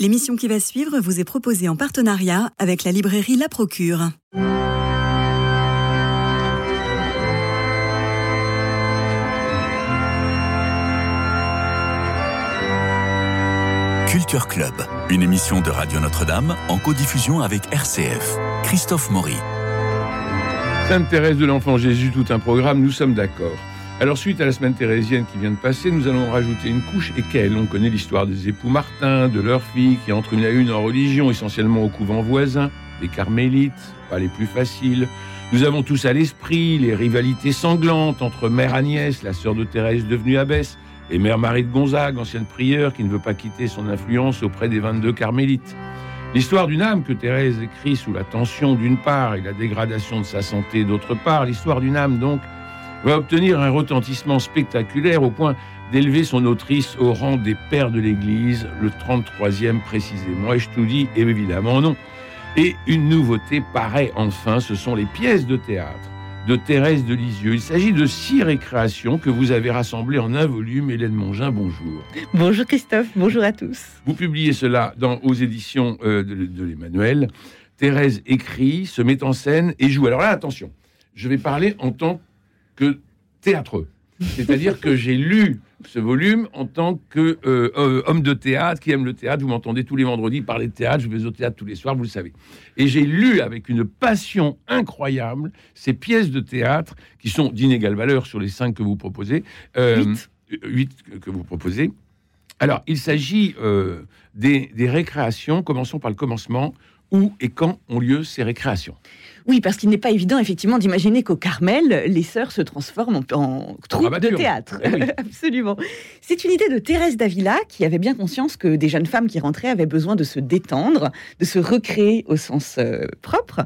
L'émission qui va suivre vous est proposée en partenariat avec la librairie La Procure. Culture Club, une émission de Radio Notre-Dame en codiffusion avec RCF. Christophe Maury. Sainte Thérèse de l'Enfant Jésus, tout un programme, nous sommes d'accord. Alors, suite à la semaine thérésienne qui vient de passer, nous allons rajouter une couche et quelle On connaît l'histoire des époux Martin, de leurs filles qui entrent une à une en religion, essentiellement au couvent voisin, des carmélites, pas les plus faciles. Nous avons tous à l'esprit les rivalités sanglantes entre Mère Agnès, la sœur de Thérèse devenue abbesse, et Mère Marie de Gonzague, ancienne prieure, qui ne veut pas quitter son influence auprès des 22 carmélites. L'histoire d'une âme que Thérèse écrit sous la tension d'une part et la dégradation de sa santé d'autre part, l'histoire d'une âme donc va obtenir un retentissement spectaculaire au point d'élever son autrice au rang des pères de l'Église, le 33e précisément. Et je tout dis évidemment non. Et une nouveauté paraît enfin, ce sont les pièces de théâtre de Thérèse de Lisieux. Il s'agit de six récréations que vous avez rassemblées en un volume. Hélène Mongin, bonjour. Bonjour Christophe, bonjour à tous. Vous publiez cela dans, aux éditions euh, de, de l'Emmanuel. Thérèse écrit, se met en scène et joue. Alors là, attention, je vais parler en tant que théâtreux. C'est-à-dire que j'ai lu ce volume en tant que euh, euh, homme de théâtre qui aime le théâtre. Vous m'entendez tous les vendredis parler de théâtre. Je vais au théâtre tous les soirs, vous le savez. Et j'ai lu avec une passion incroyable ces pièces de théâtre qui sont d'inégale valeur sur les cinq que vous proposez. Euh, huit. huit que vous proposez. Alors, il s'agit des, des récréations. Commençons par le commencement. Où et quand ont lieu ces récréations? Oui, parce qu'il n'est pas évident, effectivement, d'imaginer qu'au Carmel, les sœurs se transforment en, en troupe de théâtre. Eh oui. Absolument. C'est une idée de Thérèse d'Avila qui avait bien conscience que des jeunes femmes qui rentraient avaient besoin de se détendre, de se recréer au sens euh, propre.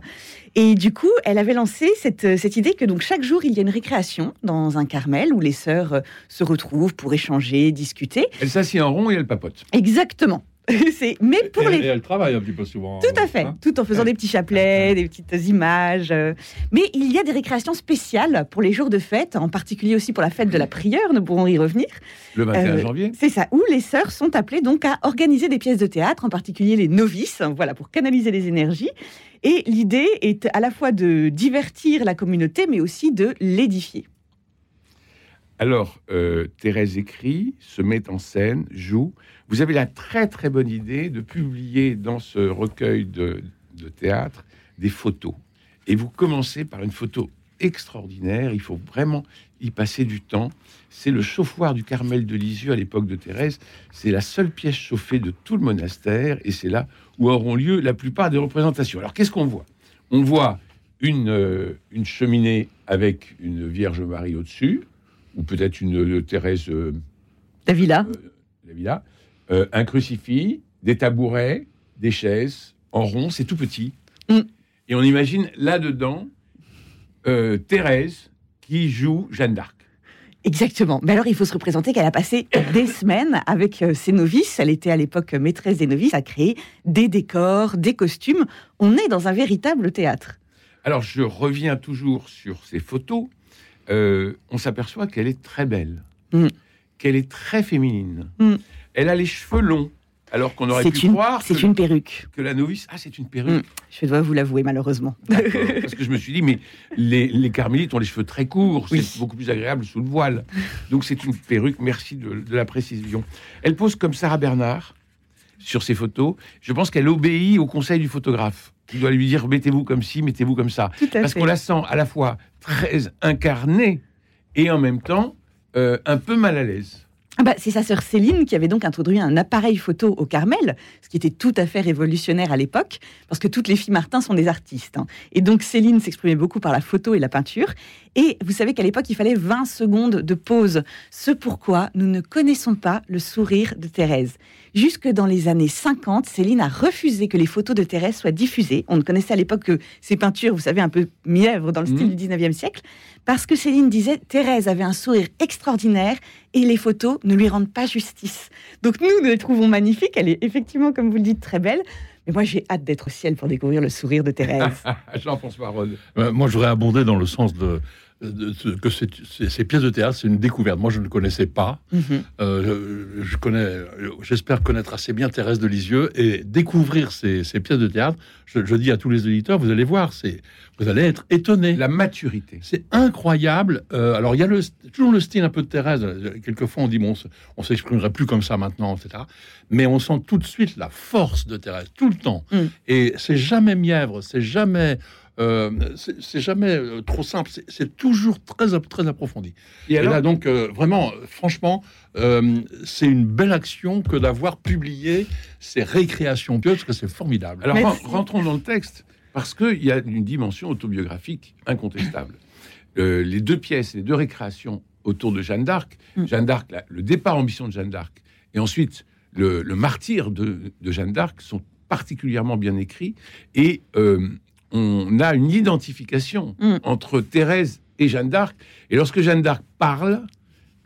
Et du coup, elle avait lancé cette, cette idée que donc chaque jour, il y a une récréation dans un Carmel où les sœurs euh, se retrouvent pour échanger, discuter. Elle s'assied en rond et elle papote. Exactement. Mais pour et, les et elle travaille un petit peu souvent. Tout à fait, hein. tout en faisant des petits chapelets, des petites images. euh. Mais il y a des récréations spéciales pour les jours de fête, en particulier aussi pour la fête de la prière, nous pourrons y revenir. Le 21 Euh, janvier. C'est ça, où les sœurs sont appelées donc à organiser des pièces de théâtre, en particulier les novices, voilà, pour canaliser les énergies. Et l'idée est à la fois de divertir la communauté, mais aussi de l'édifier. Alors, euh, Thérèse écrit, se met en scène, joue. Vous avez la très très bonne idée de publier dans ce recueil de, de théâtre des photos. Et vous commencez par une photo extraordinaire. Il faut vraiment y passer du temps. C'est le chauffoir du Carmel de Lisieux à l'époque de Thérèse. C'est la seule pièce chauffée de tout le monastère et c'est là où auront lieu la plupart des représentations. Alors, qu'est-ce qu'on voit? On voit une, euh, une cheminée avec une Vierge Marie au-dessus, ou peut-être une euh, Thérèse euh, Davila Davila, euh, un crucifix, des tabourets, des chaises en rond, c'est tout petit. Mm. Et on imagine là-dedans euh, Thérèse qui joue Jeanne d'Arc. Exactement. Mais alors, il faut se représenter qu'elle a passé des semaines avec ses novices. Elle était à l'époque maîtresse des novices, à créer des décors, des costumes. On est dans un véritable théâtre. Alors je reviens toujours sur ces photos. Euh, on s'aperçoit qu'elle est très belle, Mm. qu'elle est très féminine. Mm. Elle a les cheveux longs, alors qu'on aurait pu une, croire que, c'est une perruque. que la novice, ah c'est une perruque. Je dois vous l'avouer, malheureusement. Parce que je me suis dit, mais les, les carmélites ont les cheveux très courts, Oui. c'est beaucoup plus agréable sous le voile. Donc c'est une perruque, merci de, de la précision. Elle pose comme Sarah Bernard sur ses photos. Je pense qu'elle obéit au conseil du photographe, qui doit lui dire, mettez-vous comme ci, mettez-vous comme ça. Parce qu'on la sent à la fois très incarnée et en même temps euh, un peu mal à l'aise. Ah bah, c'est sa sœur Céline qui avait donc introduit un appareil photo au Carmel, ce qui était tout à fait révolutionnaire à l'époque, parce que toutes les filles Martin sont des artistes. hein. Et donc Céline s'exprimait beaucoup par la photo et la peinture. Et vous savez qu'à l'époque, il fallait 20 secondes de pause. Ce pourquoi nous ne connaissons pas le sourire de Thérèse. Jusque dans les années 50, Céline a refusé que les photos de Thérèse soient diffusées. On ne connaissait à l'époque que ses peintures, vous savez, un peu mièvres dans le style Mhm. du 19e siècle, parce que Céline disait Thérèse avait un sourire extraordinaire et les photos ne lui rendent pas justice. Donc nous, nous les trouvons magnifiques. Elle est effectivement, comme vous le dites, très belle. Mais moi, j'ai hâte d'être au ciel pour découvrir le sourire de Thérèse. Jean-François Rode. Euh, moi, je voudrais abonder dans le sens de, que ces pièces de théâtre, c'est une découverte. Moi, je ne connaissais pas. Mhm. Euh, je connais, j'espère connaître assez bien Thérèse de Lisieux et découvrir ces, pièces de théâtre. Je, dis à tous les auditeurs, vous allez voir, c'est, vous allez être étonnés. La maturité. C'est incroyable. Euh, alors, il y a le, toujours le style un peu de Thérèse. Quelquefois, on dit, bon, on s'exprimerait plus comme ça maintenant, etc. Mais on sent tout de suite la force de Thérèse, tout le temps. Mm. Et c'est jamais mièvre, c'est jamais euh, c'est jamais euh, trop simple, c'est toujours très, très approfondi. Et, là, donc, euh, vraiment, franchement, c'est une belle action que d'avoir publié ces récréations pieuses, parce que c'est formidable. Alors, rentrons dans le texte, parce qu'il y a une dimension autobiographique incontestable. les deux pièces, les deux récréations autour de Jeanne d'Arc, mm. Jeanne d'Arc, le départ ambition de Jeanne d'Arc, et ensuite le, martyr de, Jeanne d'Arc sont particulièrement bien écrits et on a une identification mm. entre Thérèse et Jeanne d'Arc. Et lorsque Jeanne d'Arc parle,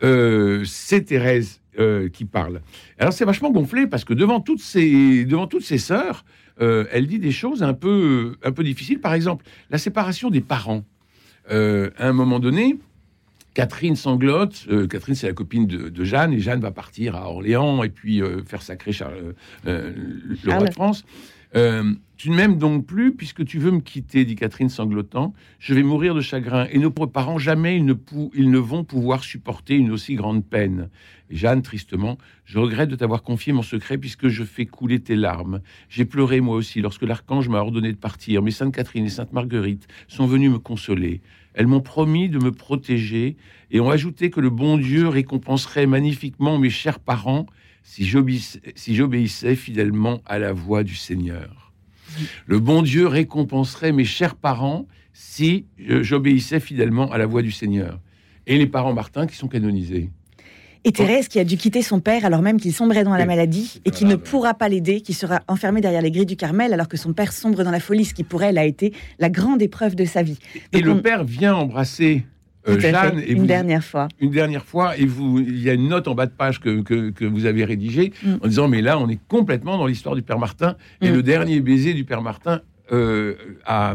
euh, c'est Thérèse euh, qui parle. Alors c'est vachement gonflé parce que devant toutes ses, devant toutes ses sœurs, euh, elle dit des choses un peu, un peu difficiles. Par exemple, la séparation des parents. à un moment donné, Catherine sanglote. Catherine, c'est la copine de, Jeanne, et Jeanne va partir à Orléans et puis faire sacrer Charles, le roi de France. Euh, tu ne m'aimes donc plus puisque tu veux me quitter, dit Catherine sanglotant. Je vais mourir de chagrin et nos parents jamais ils ne, ils ne vont pouvoir supporter une aussi grande peine. Jeanne, tristement, je regrette de t'avoir confié mon secret puisque je fais couler tes larmes. J'ai pleuré moi aussi lorsque l'archange m'a ordonné de partir, mais Sainte Catherine et Sainte Marguerite sont venues me consoler. Elles m'ont promis de me protéger et ont ajouté que le bon Dieu récompenserait magnifiquement mes chers parents si j'obéissais fidèlement à la voix du Seigneur. Le bon Dieu récompenserait mes chers parents si j'obéissais fidèlement à la voix du Seigneur. Et les parents Martin qui sont canonisés. Et Thérèse qui a dû quitter son père alors même qu'il sombrait dans la maladie et qui ne pourra pas l'aider, qui sera enfermé derrière les grilles du Carmel alors que son père sombre dans la folie, ce qui pour elle a été la grande épreuve de sa vie. et le père vient embrasser euh, Jeanne, une dernière fois. Une dernière fois, et vous, il y a une note en bas de page que, que, vous avez rédigée mm. en disant mais là on est complètement dans l'histoire du père Martin et mm. le dernier baiser du père Martin euh, à,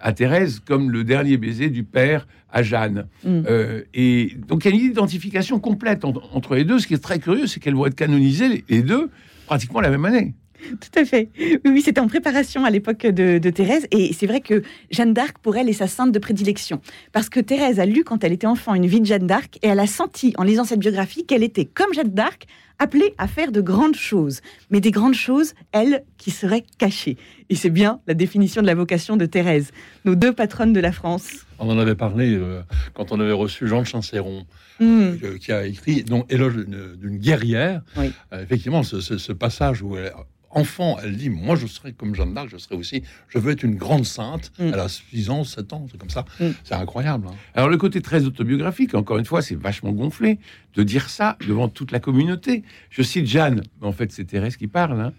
à, Thérèse comme le dernier baiser du père à Jeanne. Mm. Euh, et donc il y a une identification complète entre les deux. Ce qui est très curieux, c'est qu'elles vont être canonisées les deux pratiquement la même année. Tout à fait. Oui, c'était en préparation à l'époque de, Thérèse. Et c'est vrai que Jeanne d'Arc, pour elle, est sa sainte de prédilection. Parce que Thérèse a lu, quand elle était enfant, une vie de Jeanne d'Arc. Et elle a senti, en lisant cette biographie, qu'elle était, comme Jeanne d'Arc, appelée à faire de grandes choses. Mais des grandes choses, elle, qui seraient cachées. Et c'est bien la définition de la vocation de Thérèse, nos deux patronnes de la France. On en avait parlé euh, quand on avait reçu Jean de Chancéron, hmm. euh, qui a écrit donc, Éloge d'une guerrière. Oui. Euh, effectivement, ce, ce, passage où elle, enfant, elle dit Moi, je serai comme Jeanne d'Arc, je serai aussi, je veux être une grande sainte. Mm. Elle a 6 ans, 7 ans, c'est comme ça. Mm. C'est incroyable. Hein. Alors, le côté très autobiographique, encore une fois, c'est vachement gonflé de dire ça devant toute la communauté. Je cite Jeanne, mais en fait, c'est Thérèse qui parle. Hein.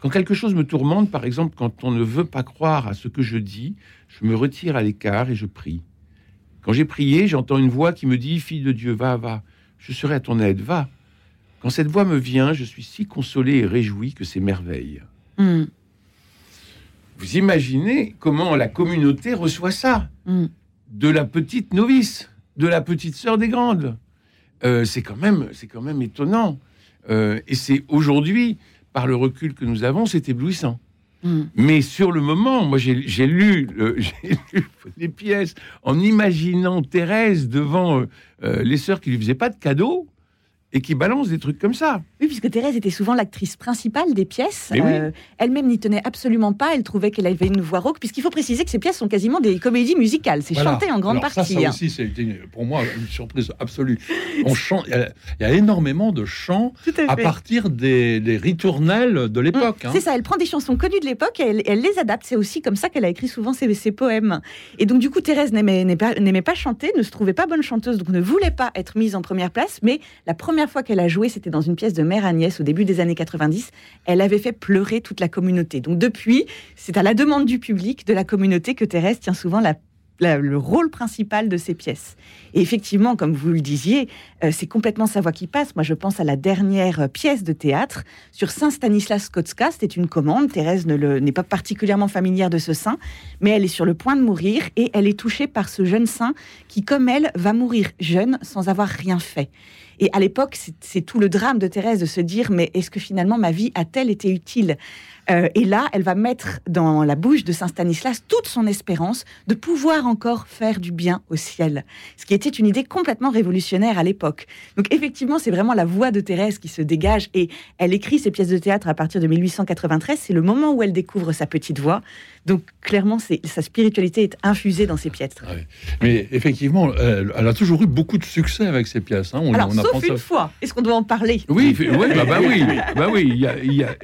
Quand quelque chose me tourmente, par exemple, quand on ne veut pas croire à ce que je dis, je me retire à l'écart et je prie. Quand j'ai prié, j'entends une voix qui me dit Fille de Dieu, va, va, je serai à ton aide, va. Quand cette voix me vient, je suis si consolé et réjoui que c'est merveille. Hmm. Vous imaginez comment la communauté reçoit ça hmm. de la petite novice, de la petite sœur des grandes. Euh, c'est quand même, c'est quand même étonnant. Euh, et c'est aujourd'hui, par le recul que nous avons, c'est éblouissant. Hmm. Mais sur le moment, moi j'ai lu, lu, les pièces en imaginant Thérèse devant euh, les sœurs qui lui faisaient pas de cadeaux et qui balance des trucs comme ça. Oui, puisque Thérèse était souvent l'actrice principale des pièces. Euh, elle-même n'y tenait absolument pas. Elle trouvait qu'elle avait une voix rauque, puisqu'il faut préciser que ces pièces sont quasiment des comédies musicales. C'est chanté en grande partie. Ça, ça aussi, c'était pour moi une surprise absolue. On chante, il y, a énormément de chants à, partir des, ritournelles de l'époque. Mmh, c'est hein. ça. Elle prend des chansons connues de l'époque et elle, les adapte. C'est aussi comme ça qu'elle a écrit souvent ses, ses, poèmes. Et donc, du coup, Thérèse n'aimait pas, pas chanter, ne se trouvait pas bonne chanteuse, donc ne voulait pas être mise en première place. Mais la première fois qu'elle a joué, c'était dans une pièce de Mère Agnès au début des années 90. Elle avait fait pleurer toute la communauté. Donc depuis, c'est à la demande du public, de la communauté, que Thérèse tient souvent le rôle principal de ces pièces. Et effectivement, comme vous le disiez, euh, c'est complètement sa voix qui passe. Moi, je pense à la dernière pièce de théâtre sur Saint Stanislas Kotska. C'était une commande. Thérèse n'est pas particulièrement familière de ce saint, mais elle est sur le point de mourir et elle est touchée par ce jeune saint qui, comme elle, va mourir jeune sans avoir rien fait. Et à l'époque, c'est tout le drame de Thérèse de se dire, mais est-ce que finalement ma vie a-t-elle été utile? Euh, et là, elle va mettre dans la bouche de Saint Stanislas toute son espérance de pouvoir encore faire du bien au ciel, ce qui était une idée complètement révolutionnaire à l'époque. Donc effectivement, c'est vraiment la voix de Thérèse qui se dégage et elle écrit ses pièces de théâtre à partir de 1893. C'est le moment où elle découvre sa petite voix. Donc clairement, sa spiritualité est infusée dans ses pièces. Mais effectivement, elle, a toujours eu beaucoup de succès avec ses pièces. Hein. On, Alors, sauf une fois. Est-ce qu'on doit en parler? Oui, bah, bah, oui, bah oui. Il y a, il y a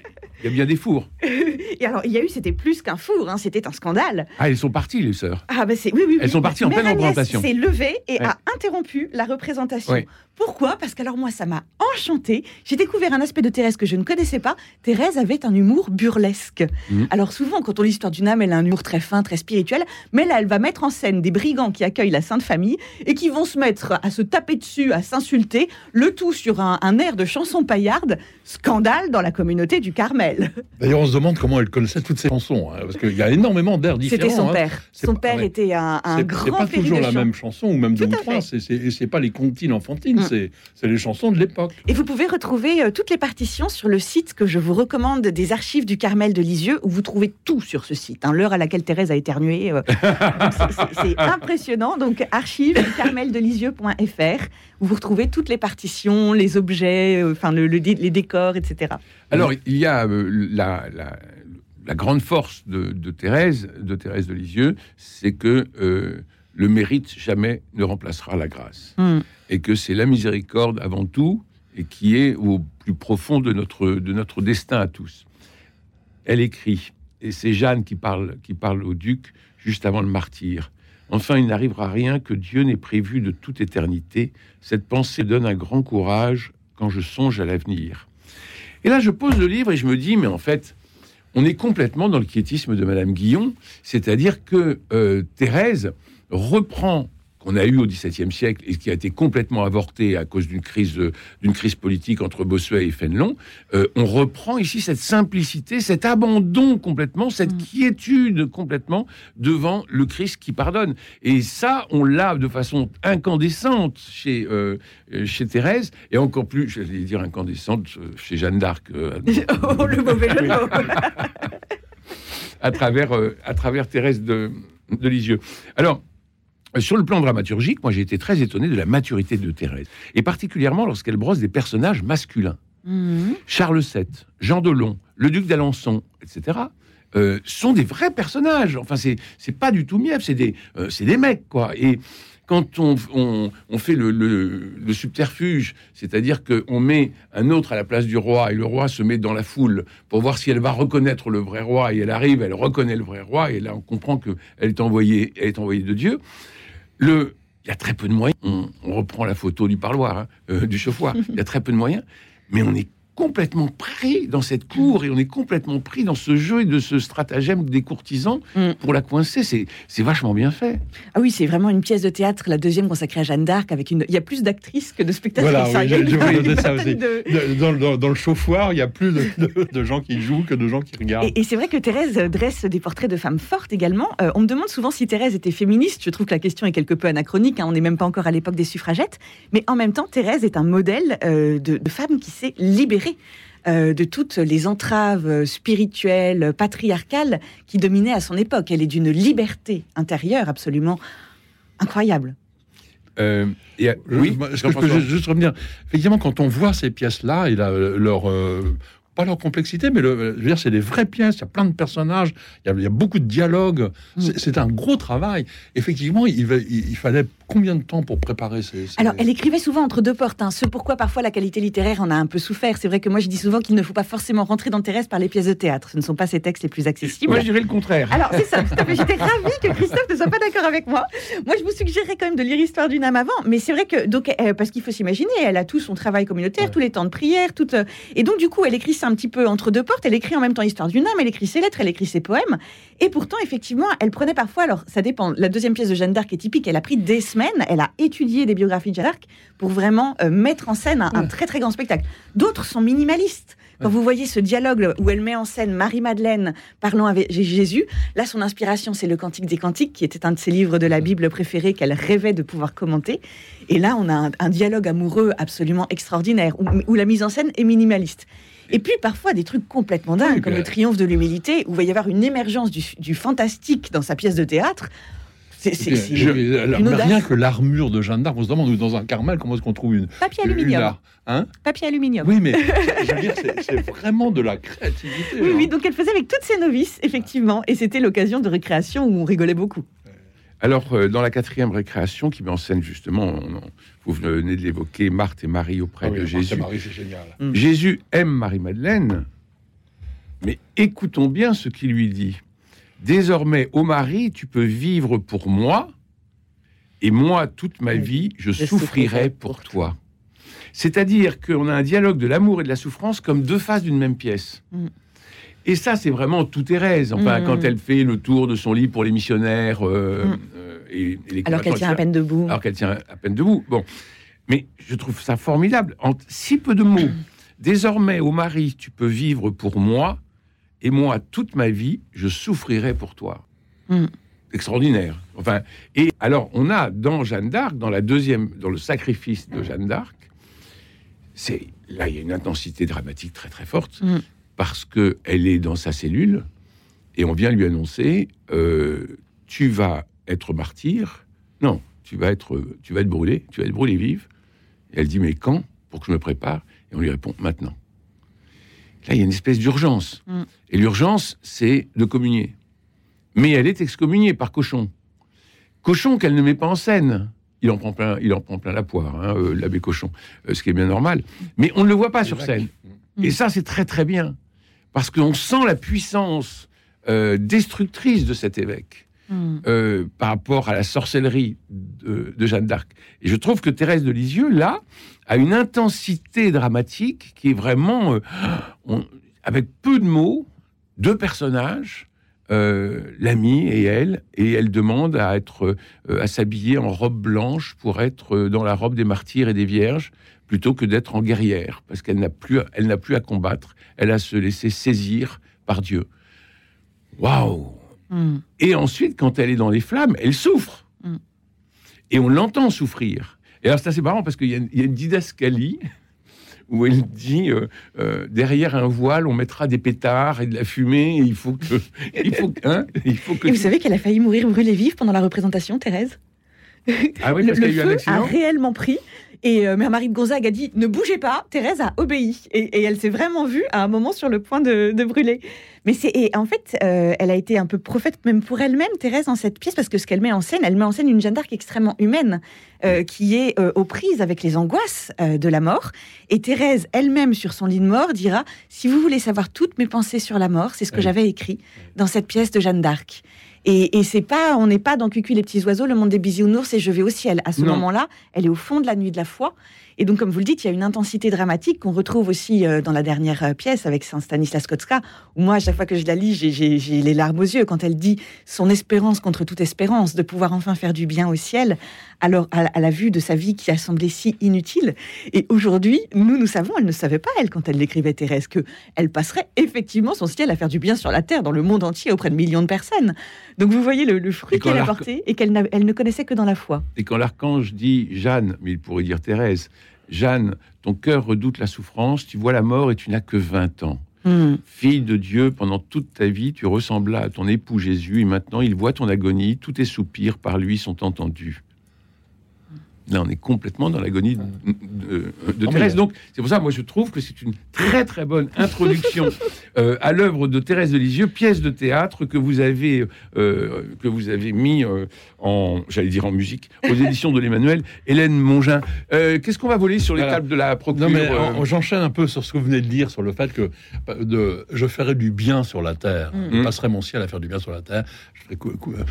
bien des fours. Et alors, il y a eu, c'était plus qu'un four, hein, c'était un scandale. Ah, elles sont parties, les sœurs. Ah, ben c'est, oui, oui, Elles sont parties en pleine représentation. s'est levée et a interrompu la représentation. Pourquoi? Parce qu'alors, moi, ça m'a enchanté. J'ai découvert un aspect de Thérèse que je ne connaissais pas. Thérèse avait un humour burlesque. Mhm. Alors, souvent, quand on lit l'histoire d'une âme, elle a un humour très fin, très spirituel. Mais là, elle va mettre en scène des brigands qui accueillent la Sainte Famille et qui vont se mettre à se taper dessus, à s'insulter, le tout sur un, un air de chanson paillarde. Scandale dans la communauté du Carmel. D'ailleurs, on se demande comment elle connaissait toutes ces chansons, hein, parce qu'il y a énormément d'airs différents. C'était son hein. père. Son père était un, un grand C'est pas toujours la même chanson, ou même deux ou trois. C'est pas les comptines enfantines, mm. c'est les chansons de l'époque. Et vous pouvez retrouver euh, toutes les partitions sur le site que je vous recommande des archives du Carmel de Lisieux, où vous trouvez tout sur ce site. Hein, L'heure à laquelle Thérèse a éternué, euh, c'est impressionnant. Donc, archives du carmel de Lisieux.fr, où vous retrouvez toutes les partitions, les objets, euh, enfin le, les décors, etc. Alors, il y a la, la, grande force de, Thérèse, de Thérèse de Lisieux, c'est que euh, le mérite jamais ne remplacera la grâce. Hmm. Et que c'est la miséricorde avant tout, et qui est au plus profond de notre, de notre destin à tous. Elle écrit, et c'est Jeanne qui parle, qui parle au duc juste avant le martyr. Enfin, il n'arrivera rien que Dieu n'ait prévu de toute éternité. Cette pensée donne un grand courage quand je songe à l'avenir. Et là, je pose le livre et je me dis, mais en fait, on est complètement dans le quiétisme de Madame Guillon, c'est-à-dire que euh, Thérèse reprend qu'on a eu au XVIIe siècle et qui a été complètement avorté à cause d'une crise, d'une crise politique entre Bossuet et Fénelon, euh, on reprend ici cette simplicité, cet abandon complètement, cette mm. quiétude complètement devant le Christ qui pardonne. Et ça, on l'a de façon incandescente chez, euh, chez Thérèse et encore plus, j'allais dire incandescente, euh, chez Jeanne d'Arc. oh, le mauvais jeu à travers, à travers Thérèse de, de Lisieux. Alors, sur le plan dramaturgique, moi j'ai été très étonné de la maturité de Thérèse, et particulièrement lorsqu'elle brosse des personnages masculins. Mhm. Charles VII, Jean Delon, le duc d'Alençon, etc. Euh, sont des vrais personnages. Enfin, c'est pas du tout mief, c'est des euh, des mecs quoi. Et quand on, on, fait le, le, subterfuge, c'est-à-dire qu'on met un autre à la place du roi et le roi se met dans la foule pour voir si elle va reconnaître le vrai roi et elle arrive, elle reconnaît le vrai roi et là on comprend que elle est envoyée, elle est envoyée de Dieu. Le, il y a très peu de moyens. On, reprend la photo du parloir, hein, euh, du chauffoir. Il y a très peu de moyens, mais on est complètement pris dans cette cour et on est complètement pris dans ce jeu et de ce stratagème des courtisans mm. pour la coincer. C'est vachement bien fait. Ah oui, c'est vraiment une pièce de théâtre, la deuxième consacrée à Jeanne d'Arc, avec une. Il y a plus d'actrices que de spectateurs. Voilà, je, ça aussi. Dans, le chauffoir, il y a plus de, gens qui jouent que de gens qui regardent. Et, c'est vrai que Thérèse dresse des portraits de femmes fortes également. Euh, on me demande souvent si Thérèse était féministe. Je trouve que la question est quelque peu anachronique. Hein. On n'est même pas encore à l'époque des suffragettes. Mais en même temps, Thérèse est un modèle euh, de, de femme qui s'est libérée euh, de toutes les entraves spirituelles, patriarcales qui dominaient à son époque. Elle est d'une liberté intérieure absolument incroyable. Euh, oui, je, peux juste revenir Effectivement, quand on voit ces pièces-là et leur euh, pas leur complexité, mais le, je veux dire, c'est des vraies pièces, il y a plein de personnages, il y a, beaucoup de dialogues, mm. c'est un gros travail. Effectivement, il, il, fallait combien de temps pour préparer ces... Alors, elle écrivait souvent entre deux portes, hein, ce pourquoi parfois la qualité littéraire en a un peu souffert. C'est vrai que moi, je dis souvent qu'il ne faut pas forcément rentrer dans Thérèse par les pièces de théâtre. Ce ne sont pas ses textes les plus accessibles. Moi, je dirais le contraire. Alors, c'est ça, J'étais ravie que Christophe ne soit pas d'accord avec moi. Moi, je vous suggérerais quand même de lire Histoire d'une âme avant, mais c'est vrai que, donc, euh, parce qu'il faut s'imaginer, elle a tout son travail communautaire, tous les temps de prière, tout, euh, et donc, du coup, elle écrit glisse un petit peu entre deux portes. Elle écrit en même temps l'histoire d'une âme, elle écrit ses lettres, elle écrit ses poèmes. Et pourtant, effectivement, elle prenait parfois, alors ça dépend, la deuxième pièce de Jeanne d'Arc est typique, elle a pris des semaines, elle a étudié des biographies de Jeanne d'Arc pour vraiment euh, mettre en scène un, très très grand spectacle. D'autres sont minimalistes. Quand vous voyez ce dialogue où elle met en scène Marie-Madeleine parlant avec Jésus, là, son inspiration, c'est le Cantique des Cantiques, qui était un de ses livres de la Bible préférés qu'elle rêvait de pouvoir commenter. Et là, on a un, dialogue amoureux absolument extraordinaire, où, la mise en scène est minimaliste. Et puis parfois des trucs complètement dingues, comme le triomphe de l'humilité, où il va y avoir une émergence du fantastique dans sa pièce de théâtre. C'est rien que l'armure de Jeanne d'Arc, on se demande dans un Carmel comment est-ce qu'on trouve une papier aluminium. hein? Papier aluminium. Oui, mais c'est vraiment de la créativité. Oui, oui, donc elle faisait avec toutes ses novices, effectivement, et c'était l'occasion de récréation où on rigolait beaucoup. Alors, euh, dans la quatrième récréation, qui met en scène justement, vous venez de l'évoquer, Marthe et Marie auprès ah de Jésus. Marie, génial. Mm. Jésus aime Marie-Madeleine, mais écoutons bien ce qu'il lui dit. Désormais, ô Marie, tu peux vivre pour moi, et moi, toute ma vie, je, souffrirai pour toi. C'est-à-dire qu'on a un dialogue de l'amour et de la souffrance comme deux faces d'une même pièce. Mm. Et ça, c'est vraiment tout Thérèse. Enfin, mm. quand elle fait le tour de son lit pour les missionnaires. Euh, mm. euh, et, alors qu'elle tient à peine debout. Alors qu'elle tient à peine debout. Bon. Mais je trouve ça formidable. En si peu de mots. Désormais, ô Marie, tu peux vivre pour moi, et moi, toute ma vie, je souffrirai pour toi. Hmm. Extraordinaire. Enfin, et alors, on a dans Jeanne d'Arc, dans la deuxième, dans le sacrifice de Jeanne d'Arc, c'est là, il y a une intensité dramatique très très forte. Parce que elle est dans sa cellule et on vient lui annoncer euh, tu vas être martyr. Non, tu vas être, tu vas être brûlé, tu vas être brûlé vive. Et elle dit mais quand? Pour que je me prépare Et on lui répond maintenant. Là, il y a une espèce d'urgence. Mm. Et l'urgence, c'est de communier. Mais elle est excommuniée par Cochon. Cochon qu'elle ne met pas en scène. Il en prend plein, il en prend plein la poire, hein, euh, l'abbé Cochon, euh, ce qui est bien normal. Mais on ne le voit pas sur scène. Et ça, c'est très très bien. Parce qu'on sent la puissance euh, destructrice de cet évêque. Mm. par rapport à la sorcellerie de, de Jeanne d'Arc. Et je trouve que Thérèse de Lisieux, là, a une intensité dramatique qui est vraiment, euh, avec peu de mots, deux personnages, euh, l'ami et elle, et elle demande à être, euh, à s'habiller en robe blanche pour être dans la robe des martyrs et des vierges, plutôt que d'être en guerrière, parce qu'elle n'a plus, elle n'a plus à combattre, elle a se laisser saisir par Dieu. Waouh hmm. Et ensuite, quand elle est dans les flammes, elle souffre. Hmm. Et on l'entend souffrir. Et alors, c'est assez marrant parce qu'il y, a une didascalie où elle dit euh, euh, derrière un voile, on mettra des pétards et de la fumée. il faut que, il faut, hein, il faut que. Et vous savez qu'elle a failli mourir brûlée vive pendant la représentation, Thérèse? Ah oui, parce y a eu un accident. A réellement pris. Et euh, Mère Marie de Gonzague a dit ne bougez pas. Thérèse a obéi et, elle s'est vraiment vue à un moment sur le point de, brûler. Mais c'est en fait, euh, elle a été un peu prophète même pour elle-même, Thérèse, dans cette pièce, parce que ce qu'elle met en scène, elle met en scène une Jeanne d'Arc extrêmement humaine, euh, qui est aux prises avec les angoisses de la mort. Et Thérèse elle-même, sur son lit de mort, dira si vous voulez savoir toutes mes pensées sur la mort, c'est ce que j'avais écrit dans cette pièce de Jeanne d'Arc. Et, c'est pas, on n'est pas dans Cucu les petits oiseaux, le monde des bisounours et je vais au ciel. À ce moment-là, elle est au fond de la nuit de la foi. Et donc, comme vous le dites, il y a une intensité dramatique qu'on retrouve aussi euh, dans la dernière euh, pièce avec Saint Stanislas Kotska, où moi, à chaque fois que je la lis, j'ai les larmes aux yeux quand elle dit son espérance contre toute espérance, de pouvoir enfin faire du bien au ciel, alors à, la vue de sa vie qui a semblé si inutile. Et aujourd'hui, nous, nous savons, elle ne savait pas, elle, quand elle l'écrivait, Thérèse, que elle passerait effectivement son ciel à faire du bien sur la terre, dans le monde entier, auprès de millions de personnes. Donc vous voyez le, fruit qu'elle a porté et qu'elle elle ne connaissait que dans la foi. Et quand l'archange dit Jeanne, mais il pourrait dire Thérèse, Jeanne, ton cœur redoute la souffrance, tu vois la mort et tu n'as que 20 ans. Hmm. Fille de Dieu, pendant toute ta vie, tu ressemblas à ton époux Jésus, et maintenant il voit ton agonie, tous tes soupirs par lui sont entendus. Là, on est complètement dans l'agonie de, de, Thérèse. Donc, c'est pour ça, moi, je trouve que c'est une très très bonne introduction euh, à l'œuvre de Thérèse de Lisieux, pièce de théâtre que vous avez euh, que vous avez mis euh, en, j'allais dire en musique, aux éditions de l'Emmanuel. Hélène Mongin, qu'est-ce qu'on va voler sur les tables de la procure Non, mais j'enchaîne un peu sur ce que vous venez de dire sur le fait que de, je ferai du bien sur la terre, mm. je passerai mon ciel à faire du bien sur la terre, je ferai,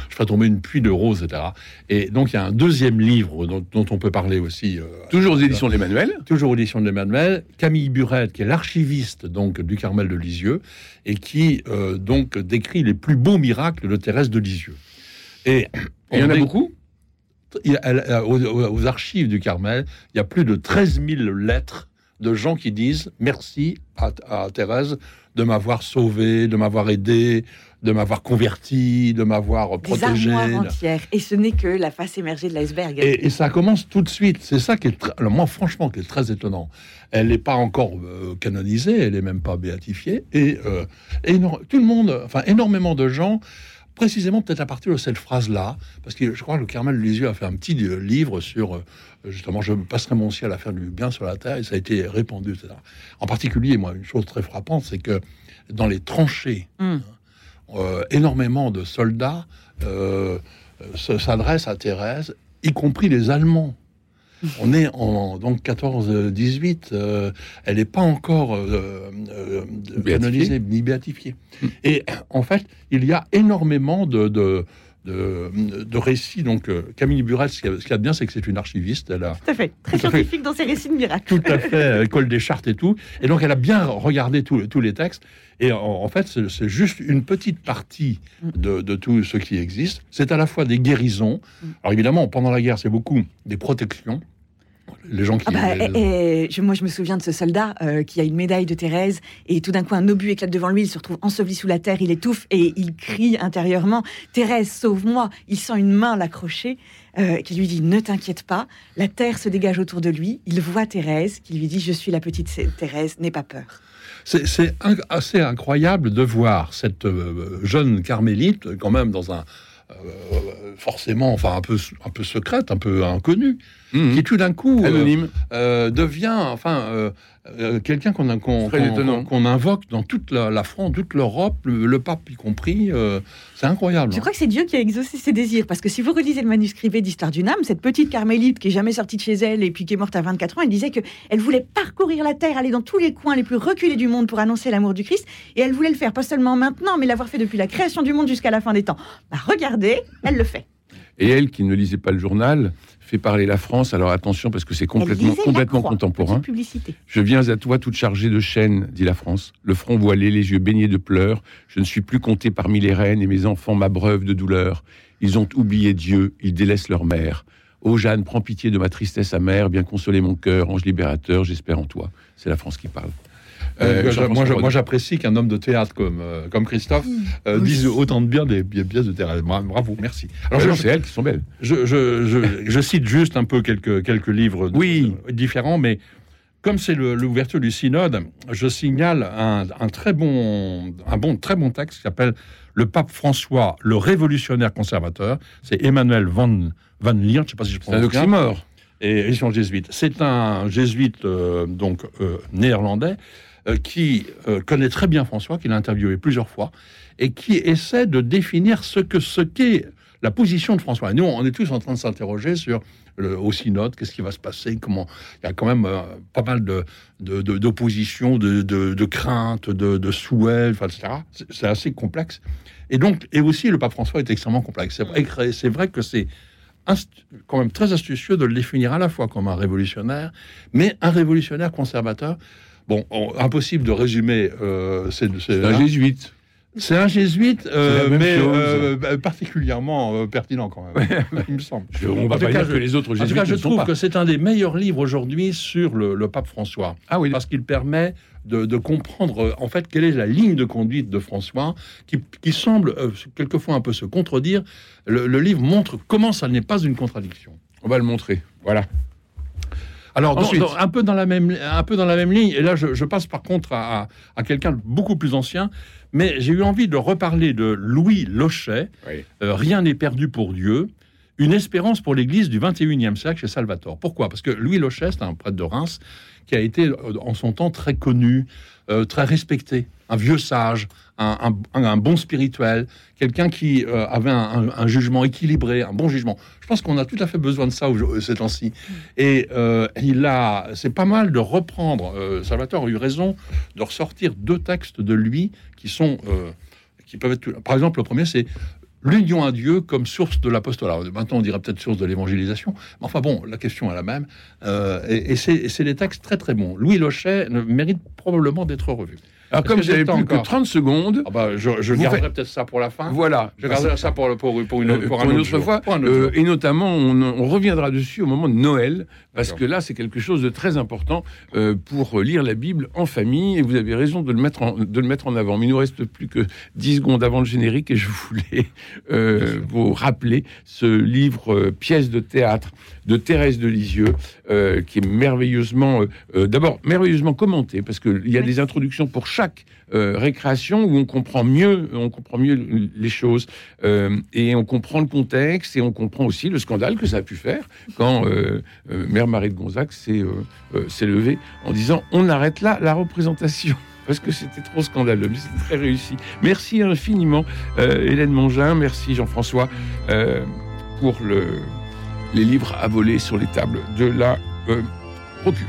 je ferai tomber une pluie de roses, etc. Et donc, il y a un deuxième livre dont dont on peut parler aussi. toujours aux éditions de l'Emmanuel. Toujours aux éditions de l'Emmanuel. Camille Burette, qui est l'archiviste donc du Carmel de Lisieux et qui donc décrit les plus beaux miracles de Thérèse de Lisieux. Et il y en a beaucoup? Aux, archives du Carmel, il y a plus de 13 000 lettres de gens qui disent merci à, Thérèse de m'avoir sauvé, de m'avoir aidé, de m'avoir converti, de m'avoir protégé. entières. Et ce n'est que la face émergée de l'iceberg. Et, ça commence tout de suite. C'est ça qui est, très, moi, franchement, qui est très étonnant. Elle n'est pas encore euh, canonisée, elle n'est même pas béatifiée. Et, euh, tout le monde, enfin, énormément de gens précisément peut-être à partir de cette phrase-là, parce que je crois que le Carmel Lisieux a fait un petit euh, livre sur, euh, justement, je passerai mon ciel à faire du bien sur la terre, et ça a été répandu, etc. En particulier, moi, une chose très frappante, c'est que dans les tranchées, hmm. euh, énormément de soldats s'adressent à Thérèse, y compris les Allemands. On est en donc 14-18, euh, elle n'est pas encore euh, euh ni béatifiée. Et en fait, il y a énormément de, de, de, récits. Donc, euh, Camille Burel, ce qu'il y a de bien, c'est que c'est une archiviste. Elle a, tout à fait, très scientifique dans ses récits de miracles. Tout à fait, école des chartes et tout. Et donc, elle a bien regardé tous les textes. Et en, fait, c'est juste une petite partie de, de, tout ce qui existe. C'est à la fois des guérisons. Hmm. Alors évidemment, pendant la guerre, c'est beaucoup des protections les gens qui. Ah bah, je, moi, je me souviens de ce soldat euh, qui a une médaille de Thérèse et tout d'un coup un obus éclate devant lui. Il se retrouve enseveli sous la terre, il étouffe et il crie intérieurement Thérèse, sauve-moi Il sent une main l'accrocher. Euh, qui lui dit ne t'inquiète pas, la terre se dégage autour de lui, il voit Thérèse qui lui dit je suis la petite Thérèse, n'aie pas peur. C'est assez incroyable de voir cette euh, jeune carmélite quand même dans un, forcément, enfin un peu, un peu secrète, un peu inconnue, mhm. qui tout d'un coup anonyme euh, devient, enfin, euh, euh, quelqu'un qu'on qu'on invoque dans toute la, France, toute l'Europe, le, pape y compris. Euh, c'est incroyable. Je crois que c'est Dieu qui a exaucé ses désirs. Parce que si vous relisez le manuscrit d'Histoire d'une âme, cette petite carmélite qui est jamais sortie de chez elle et puis qui est morte à 24 ans, elle disait qu'elle voulait parcourir la terre, aller dans tous les coins les plus reculés du monde pour annoncer l'amour du Christ. Et elle voulait le faire pas seulement maintenant, mais l'avoir fait depuis la création du monde jusqu'à la fin des temps. Bah, regardez, elle le fait. Et elle, qui ne lisait pas le journal, fait parler la France. Alors attention, parce que c'est complètement, complètement contemporain. Je viens à toi toute chargée de chaînes, dit la France. Le front voilé, les yeux baignés de pleurs. Je ne suis plus compté parmi les reines et mes enfants m'abreuvent de douleur. Ils ont oublié Dieu, ils délaissent leur mère. Ô Jeanne, prends pitié de ma tristesse amère, bien consoler mon cœur, ange libérateur, j'espère en toi. C'est la France qui parle. Euh, euh, moi, j'apprécie qu'un homme de théâtre comme, euh, comme Christophe dise autant de bien des, pièces de théâtre. Bravo, merci. Alors, c'est elles qui sont belles. Je, je, cite juste un peu quelques, quelques livres oui. différents, mais comme c'est l'ouverture du synode, je signale un, un, très bon, un bon, très bon texte qui s'appelle Le pape François, le révolutionnaire conservateur. C'est Emmanuel Van, Van Leer, je ne sais pas si je prononce bien. C'est Et ils sont jésuites. C'est un jésuite donc néerlandais euh, qui euh, connaît très bien François, qu'il a interviewé plusieurs fois, et qui essaie de définir ce que ce qu'est la position de François. Et nous, on est tous en train de s'interroger sur le, au synode, qu'est-ce qui va se passer, comment il y a quand même euh, pas mal de d'opposition, de, de, de, craintes, de, de souhaits, etc. C'est assez complexe. Et donc, et aussi le pape François est extrêmement complexe. C'est vrai, c'est vrai que c'est quand même très astucieux de le définir à la fois comme un révolutionnaire, mais un révolutionnaire conservateur Bon, impossible de résumer. Euh, c'est un jésuite. C'est un jésuite, euh, mais euh, bah, particulièrement pertinent quand même, il me semble. on va pas dire que les autres jésuites. En tout cas, je trouve que c'est un des meilleurs livres aujourd'hui sur le, pape François. Ah oui. Parce qu'il permet de, comprendre en fait quelle est la ligne de conduite de François, qui, semble quelquefois un peu se contredire. Le, le livre montre comment ça n'est pas une contradiction. On va le montrer. Voilà. Alors, un, peu dans la même, un peu dans la même ligne, et là je, passe par contre à, quelqu'un de beaucoup plus ancien, mais j'ai eu envie de reparler de Louis Lochet, euh, Rien n'est perdu pour Dieu, une espérance pour l'Église du 21e siècle chez Salvatore. Pourquoi? Parce que Louis Lochet, c'est un prêtre de Reims qui a été euh, en son temps très connu, euh, très respecté, un vieux sage, un, bon spirituel, quelqu'un qui euh, avait un, jugement équilibré, un bon jugement. Je pense qu'on a tout à fait besoin de ça ces temps-ci. Et il a, c'est pas mal de reprendre. Salvatore a eu raison de ressortir deux textes de lui qui sont, qui peuvent être. Par exemple, le premier, c'est l'union à Dieu comme source de l'apostolat. Maintenant, on dirait peut-être source de l'évangélisation. Mais enfin bon, la question est la même. Euh, et, c'est des textes très très bons. Louis Lochet mérite probablement d'être revu. Alors, comme j'avais plus que 30 secondes. Ah bah, je, garderai peut-être ça pour la fin. Voilà. Je garderai ça pour, pour, pour, une, pour, une autre fois. Euh, et notamment, on, reviendra dessus au moment de Noël, parce que là, c'est quelque chose de très important euh, pour lire la Bible en famille. Et vous avez raison de le mettre en, de le mettre en avant. Mais il nous reste plus que 10 secondes avant le générique, et je voulais euh, vous rappeler ce livre pièce de théâtre de Thérèse de Lisieux, euh, qui est merveilleusement, euh, euh, d'abord merveilleusement commenté, parce qu'il y a des introductions pour chaque récréation où on comprend mieux, on comprend mieux les choses et on comprend le contexte et on comprend aussi le scandale que ça a pu faire quand Mère Marie de Gonzac s'est levée en disant on arrête là la représentation parce que c'était trop scandaleux, mais c'était très réussi. Merci infiniment, Hélène Mongin, merci Jean-François pour le, les livres à voler sur les tables de la euh, procure.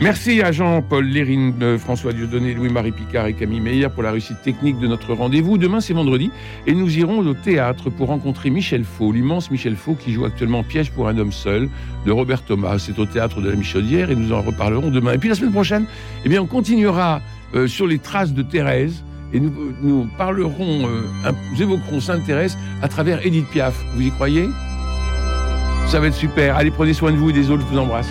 Merci à Jean-Paul Lérine, euh, François Dieudonné, Louis-Marie Picard et Camille Meyer pour la réussite technique de notre rendez-vous. Demain, c'est vendredi et nous irons au théâtre pour rencontrer Michel Faux, l'immense Michel Faux qui joue actuellement Piège pour un homme seul de Robert Thomas. C'est au théâtre de la Michaudière et nous en reparlerons demain. Et puis la semaine prochaine, eh bien, on continuera euh, sur les traces de Thérèse et nous, parlerons, nous évoquerons Sainte Thérèse à travers Édith Piaf. Vous y croyez? Ça va être super. Allez, prenez soin de vous et des autres. Je vous embrasse.